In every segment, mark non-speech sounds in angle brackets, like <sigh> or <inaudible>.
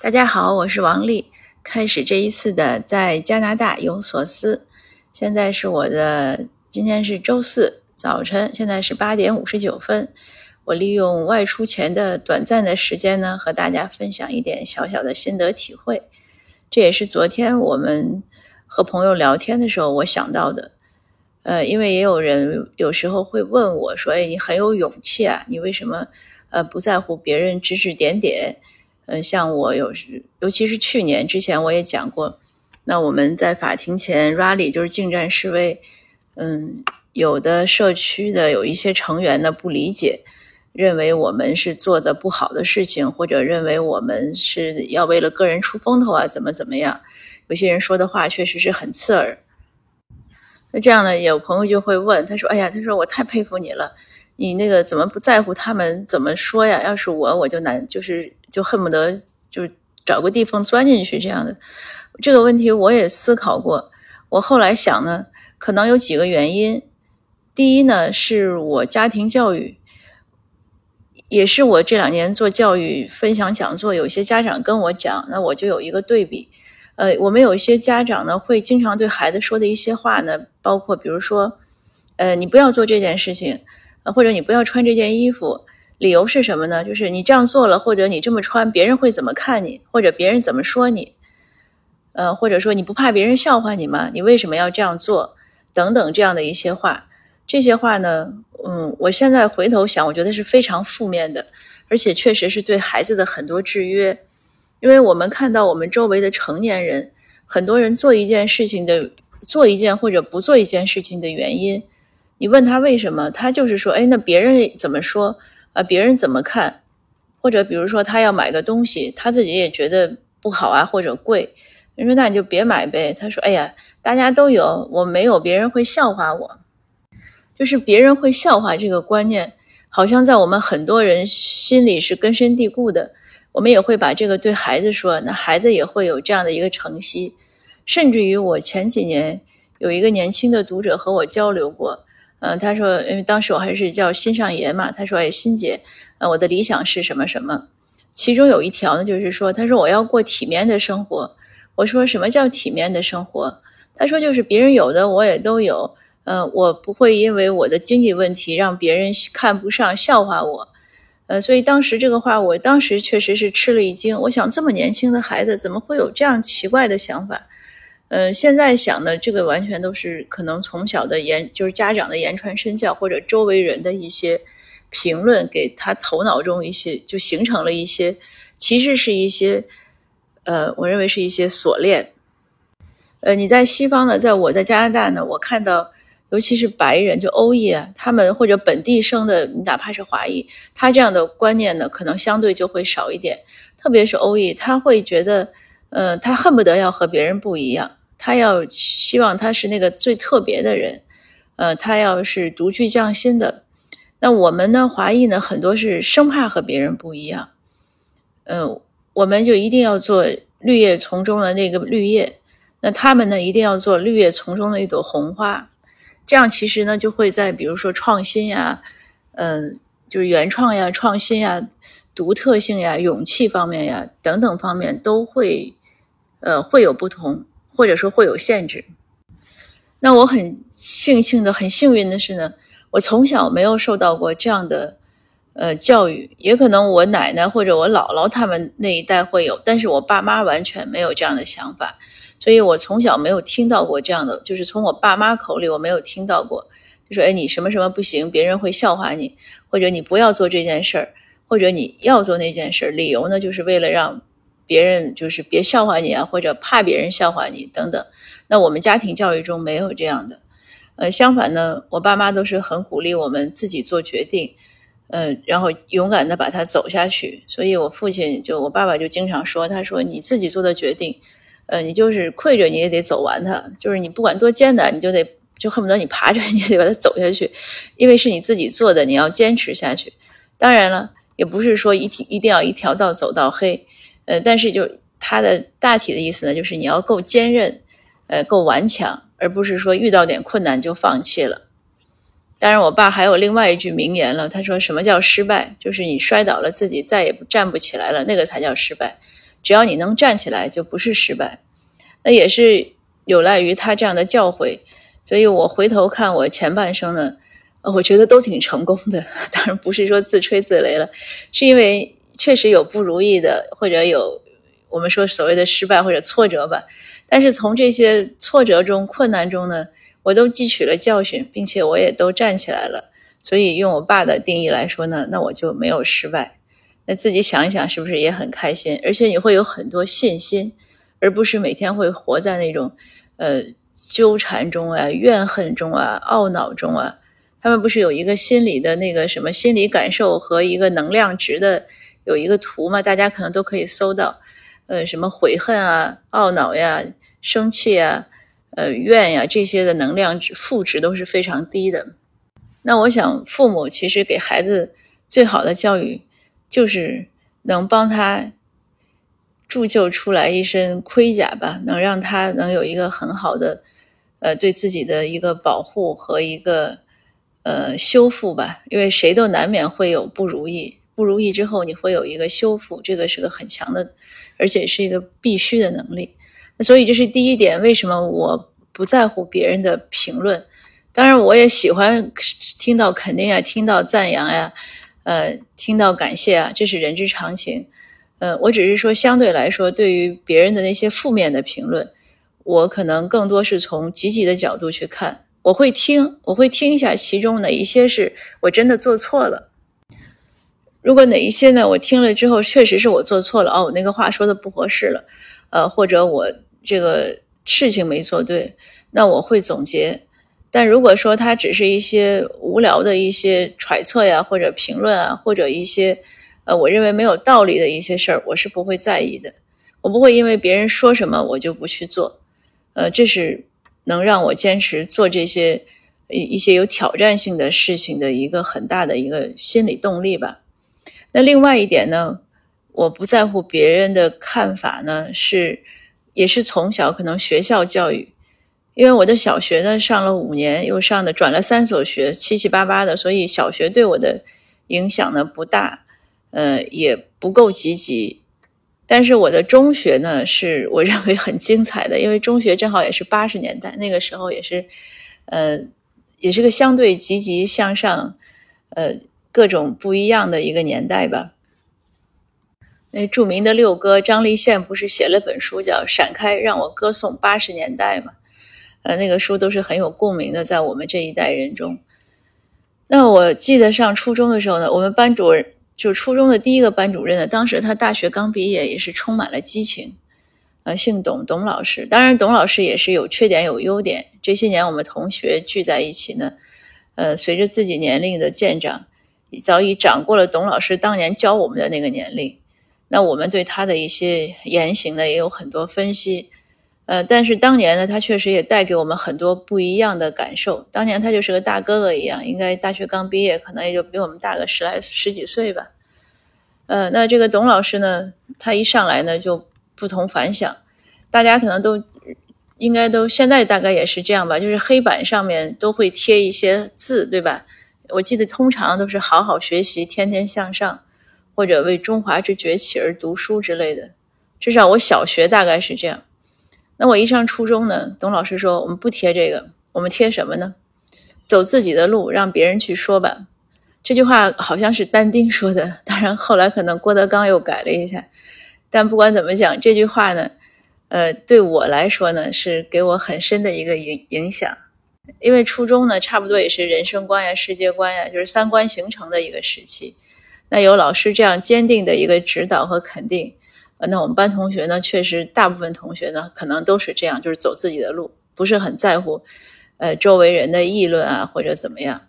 大家好，我是王丽。开始这一次的在加拿大有所思。现在是我的今天是周四早晨，现在是八点五十九分。我利用外出前的短暂的时间呢，和大家分享一点小小的心得体会。这也是昨天我们和朋友聊天的时候我想到的。呃，因为也有人有时候会问我说：“哎，你很有勇气啊，你为什么呃不在乎别人指指点点？”嗯，像我有时，尤其是去年之前，我也讲过，那我们在法庭前 rally 就是进站示威，嗯，有的社区的有一些成员呢不理解，认为我们是做的不好的事情，或者认为我们是要为了个人出风头啊，怎么怎么样？有些人说的话确实是很刺耳。那这样呢，有朋友就会问，他说：“哎呀，他说我太佩服你了。”你那个怎么不在乎他们怎么说呀？要是我，我就难，就是就恨不得就找个地方钻进去这样的。这个问题我也思考过。我后来想呢，可能有几个原因。第一呢，是我家庭教育，也是我这两年做教育分享讲座，有些家长跟我讲，那我就有一个对比。呃，我们有一些家长呢，会经常对孩子说的一些话呢，包括比如说，呃，你不要做这件事情。或者你不要穿这件衣服，理由是什么呢？就是你这样做了，或者你这么穿，别人会怎么看你，或者别人怎么说你？呃，或者说你不怕别人笑话你吗？你为什么要这样做？等等这样的一些话，这些话呢，嗯，我现在回头想，我觉得是非常负面的，而且确实是对孩子的很多制约。因为我们看到我们周围的成年人，很多人做一件事情的，做一件或者不做一件事情的原因。你问他为什么，他就是说，哎，那别人怎么说啊？别人怎么看？或者比如说他要买个东西，他自己也觉得不好啊，或者贵，人说那你就别买呗。他说，哎呀，大家都有，我没有，别人会笑话我。就是别人会笑话这个观念，好像在我们很多人心里是根深蒂固的。我们也会把这个对孩子说，那孩子也会有这样的一个承袭。甚至于我前几年有一个年轻的读者和我交流过。嗯，他说，因为当时我还是叫心上爷嘛，他说，哎，心姐，呃，我的理想是什么什么？其中有一条呢，就是说，他说我要过体面的生活。我说什么叫体面的生活？他说就是别人有的我也都有，嗯，我不会因为我的经济问题让别人看不上笑话我，呃，所以当时这个话，我当时确实是吃了一惊。我想这么年轻的孩子怎么会有这样奇怪的想法？嗯，现在想的这个完全都是可能从小的言，就是家长的言传身教，或者周围人的一些评论，给他头脑中一些就形成了一些，其实是一些，呃，我认为是一些锁链。呃，你在西方呢，在我在加拿大呢，我看到，尤其是白人，就欧裔啊，他们或者本地生的，你哪怕是华裔，他这样的观念呢，可能相对就会少一点，特别是欧裔，他会觉得，呃，他恨不得要和别人不一样。他要希望他是那个最特别的人，呃，他要是独具匠心的。那我们呢，华裔呢，很多是生怕和别人不一样，嗯，我们就一定要做绿叶丛中的那个绿叶。那他们呢，一定要做绿叶丛中的一朵红花。这样其实呢，就会在比如说创新呀，嗯，就是原创呀、创新呀、独特性呀、勇气方面呀等等方面都会，呃，会有不同。或者说会有限制，那我很庆幸的、很幸运的是呢，我从小没有受到过这样的呃教育，也可能我奶奶或者我姥姥他们那一代会有，但是我爸妈完全没有这样的想法，所以我从小没有听到过这样的，就是从我爸妈口里我没有听到过，就说哎你什么什么不行，别人会笑话你，或者你不要做这件事儿，或者你要做那件事，理由呢就是为了让。别人就是别笑话你啊，或者怕别人笑话你等等。那我们家庭教育中没有这样的，呃，相反呢，我爸妈都是很鼓励我们自己做决定，呃，然后勇敢的把它走下去。所以我父亲就我爸爸就经常说，他说你自己做的决定，呃，你就是跪着你也得走完它，就是你不管多艰难，你就得就恨不得你爬着你也得把它走下去，因为是你自己做的，你要坚持下去。当然了，也不是说一一一定要一条道走到黑。呃，但是就它的大体的意思呢，就是你要够坚韧，呃，够顽强，而不是说遇到点困难就放弃了。当然，我爸还有另外一句名言了，他说：“什么叫失败？就是你摔倒了，自己再也站不起来了，那个才叫失败。只要你能站起来，就不是失败。那也是有赖于他这样的教诲。所以我回头看我前半生呢，我觉得都挺成功的。当然不是说自吹自擂了，是因为确实有不如意的，或者有我们说所谓的失败或者挫折吧。但是从这些挫折中、困难中呢，我都汲取了教训，并且我也都站起来了。所以用我爸的定义来说呢，那我就没有失败。那自己想一想，是不是也很开心？而且你会有很多信心，而不是每天会活在那种呃。纠缠中啊，怨恨中啊，懊恼中啊，他们不是有一个心理的那个什么心理感受和一个能量值的有一个图嘛？大家可能都可以搜到，呃，什么悔恨啊、懊恼呀、生气啊、呃怨呀这些的能量值负值都是非常低的。那我想，父母其实给孩子最好的教育，就是能帮他铸就出来一身盔甲吧，能让他能有一个很好的。呃，对自己的一个保护和一个呃修复吧，因为谁都难免会有不如意，不如意之后你会有一个修复，这个是个很强的，而且是一个必须的能力。那所以这是第一点，为什么我不在乎别人的评论？当然，我也喜欢听到肯定啊，听到赞扬呀，呃，听到感谢啊，这是人之常情。呃，我只是说相对来说，对于别人的那些负面的评论。我可能更多是从积极的角度去看，我会听，我会听一下其中哪一些是我真的做错了。如果哪一些呢，我听了之后确实是我做错了，哦，我那个话说的不合适了，呃，或者我这个事情没做对，那我会总结。但如果说它只是一些无聊的一些揣测呀，或者评论啊，或者一些呃我认为没有道理的一些事儿，我是不会在意的。我不会因为别人说什么我就不去做。呃，这是能让我坚持做这些一一些有挑战性的事情的一个很大的一个心理动力吧。那另外一点呢，我不在乎别人的看法呢，是也是从小可能学校教育，因为我的小学呢上了五年，又上的转了三所学，七七八八的，所以小学对我的影响呢不大，呃，也不够积极。但是我的中学呢，是我认为很精彩的，因为中学正好也是八十年代，那个时候也是，呃，也是个相对积极向上，呃，各种不一样的一个年代吧。那著名的六哥张立宪不是写了本书叫《闪开，让我歌颂八十年代》吗？呃，那个书都是很有共鸣的，在我们这一代人中。那我记得上初中的时候呢，我们班主任。就初中的第一个班主任呢，当时他大学刚毕业，也是充满了激情，呃，姓董，董老师。当然，董老师也是有缺点有优点。这些年我们同学聚在一起呢，呃，随着自己年龄的渐长，早已长过了董老师当年教我们的那个年龄。那我们对他的一些言行呢，也有很多分析。呃，但是当年呢，他确实也带给我们很多不一样的感受。当年他就是个大哥哥一样，应该大学刚毕业，可能也就比我们大个十来十几岁吧。呃，那这个董老师呢，他一上来呢就不同凡响，大家可能都应该都现在大概也是这样吧，就是黑板上面都会贴一些字，对吧？我记得通常都是好好学习，天天向上，或者为中华之崛起而读书之类的。至少我小学大概是这样。那我一上初中呢，董老师说我们不贴这个，我们贴什么呢？走自己的路，让别人去说吧。这句话好像是但丁说的，当然后来可能郭德纲又改了一下。但不管怎么讲，这句话呢，呃，对我来说呢，是给我很深的一个影影响。因为初中呢，差不多也是人生观呀、世界观呀，就是三观形成的一个时期。那有老师这样坚定的一个指导和肯定。那我们班同学呢，确实大部分同学呢，可能都是这样，就是走自己的路，不是很在乎，呃，周围人的议论啊，或者怎么样。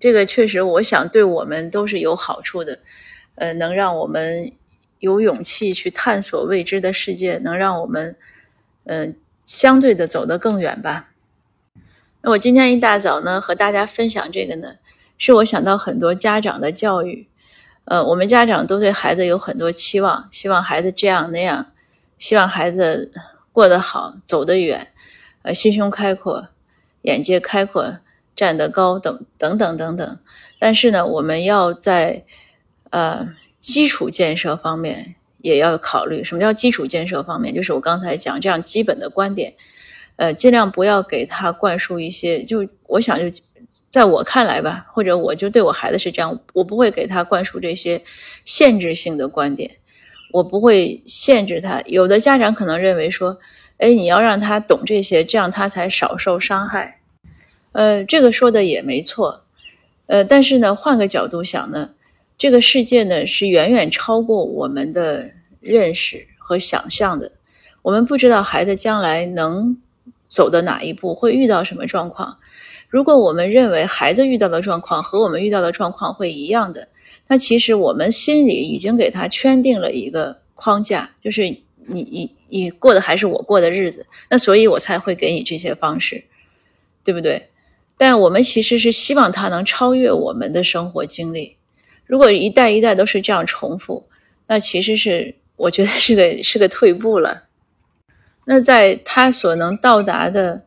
这个确实，我想对我们都是有好处的，呃，能让我们有勇气去探索未知的世界，能让我们，嗯，相对的走得更远吧。那我今天一大早呢，和大家分享这个呢，是我想到很多家长的教育。呃，我们家长都对孩子有很多期望，希望孩子这样那样，希望孩子过得好，走得远，呃，心胸开阔，眼界开阔，站得高，等等等等等。但是呢，我们要在呃基础建设方面也要考虑。什么叫基础建设方面？就是我刚才讲这样基本的观点，呃，尽量不要给他灌输一些。就我想，就在我看来吧，或者我就对我孩子是这样，我不会给他灌输这些限制性的观点，我不会限制他。有的家长可能认为说，哎，你要让他懂这些，这样他才少受伤害。呃，这个说的也没错。呃，但是呢，换个角度想呢，这个世界呢是远远超过我们的认识和想象的。我们不知道孩子将来能走的哪一步，会遇到什么状况。如果我们认为孩子遇到的状况和我们遇到的状况会一样的，那其实我们心里已经给他圈定了一个框架，就是你你你过的还是我过的日子，那所以我才会给你这些方式，对不对？但我们其实是希望他能超越我们的生活经历。如果一代一代都是这样重复，那其实是我觉得是个是个退步了。那在他所能到达的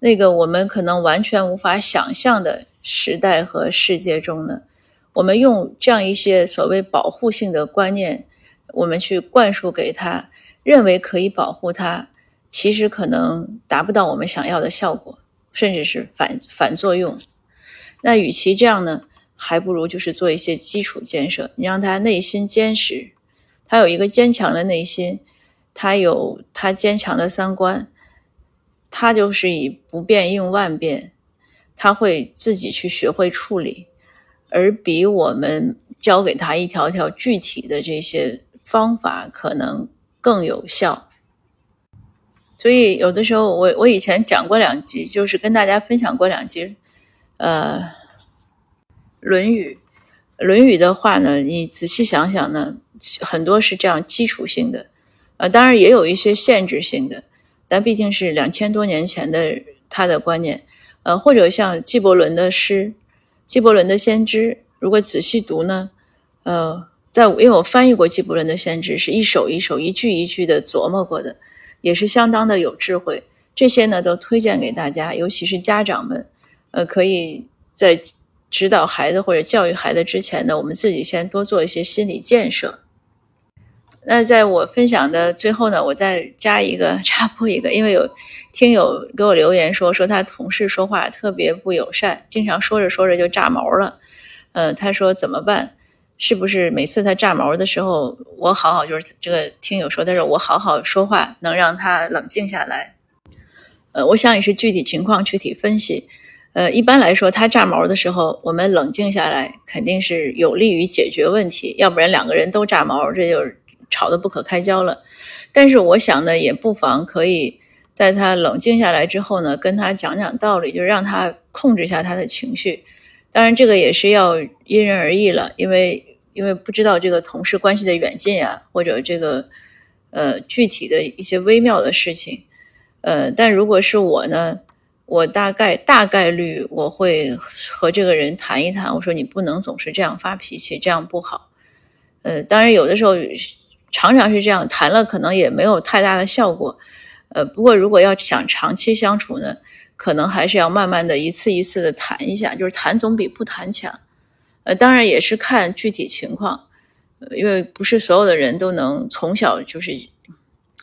那个我们可能完全无法想象的时代和世界中呢，我们用这样一些所谓保护性的观念，我们去灌输给他，认为可以保护他，其实可能达不到我们想要的效果。甚至是反反作用，那与其这样呢，还不如就是做一些基础建设。你让他内心坚实，他有一个坚强的内心，他有他坚强的三观，他就是以不变应万变，他会自己去学会处理，而比我们教给他一条条具体的这些方法可能更有效。所以有的时候，我我以前讲过两集，就是跟大家分享过两集，呃，《论语》。《论语》的话呢，你仔细想想呢，很多是这样基础性的，当然也有一些限制性的，但毕竟是两千多年前的他的观念，呃，或者像纪伯伦的诗，纪伯伦的《先知》，如果仔细读呢，呃，在因为我翻译过纪伯伦的《先知》，是一首一首、一句一句的琢磨过的。也是相当的有智慧，这些呢都推荐给大家，尤其是家长们，呃，可以在指导孩子或者教育孩子之前呢，我们自己先多做一些心理建设。那在我分享的最后呢，我再加一个 <laughs> 插播一个，因为有听友给我留言说，说他同事说话特别不友善，经常说着说着就炸毛了，呃，他说怎么办？是不是每次他炸毛的时候，我好好就是这个听友说，他说我好好说话能让他冷静下来？呃，我想也是具体情况具体分析。呃，一般来说，他炸毛的时候，我们冷静下来肯定是有利于解决问题，要不然两个人都炸毛，这就是吵得不可开交了。但是我想呢，也不妨可以在他冷静下来之后呢，跟他讲讲道理，就让他控制一下他的情绪。当然，这个也是要因人而异了，因为因为不知道这个同事关系的远近啊，或者这个呃具体的一些微妙的事情，呃，但如果是我呢，我大概大概率我会和这个人谈一谈，我说你不能总是这样发脾气，这样不好。呃，当然有的时候常常是这样谈了，可能也没有太大的效果。呃，不过如果要想长期相处呢？可能还是要慢慢的一次一次的谈一下，就是谈总比不谈强。呃，当然也是看具体情况，因为不是所有的人都能从小就是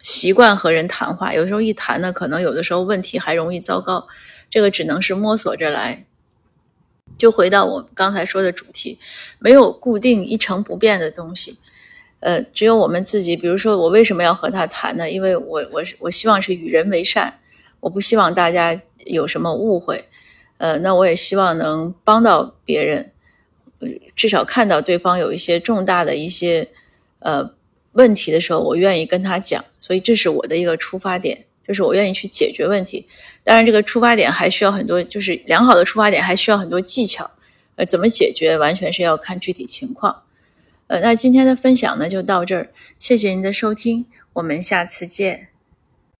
习惯和人谈话，有时候一谈呢，可能有的时候问题还容易糟糕。这个只能是摸索着来。就回到我刚才说的主题，没有固定一成不变的东西。呃，只有我们自己。比如说，我为什么要和他谈呢？因为我我我希望是与人为善。我不希望大家有什么误会，呃，那我也希望能帮到别人，至少看到对方有一些重大的一些呃问题的时候，我愿意跟他讲，所以这是我的一个出发点，就是我愿意去解决问题。当然，这个出发点还需要很多，就是良好的出发点还需要很多技巧，呃，怎么解决完全是要看具体情况。呃，那今天的分享呢就到这儿，谢谢您的收听，我们下次见。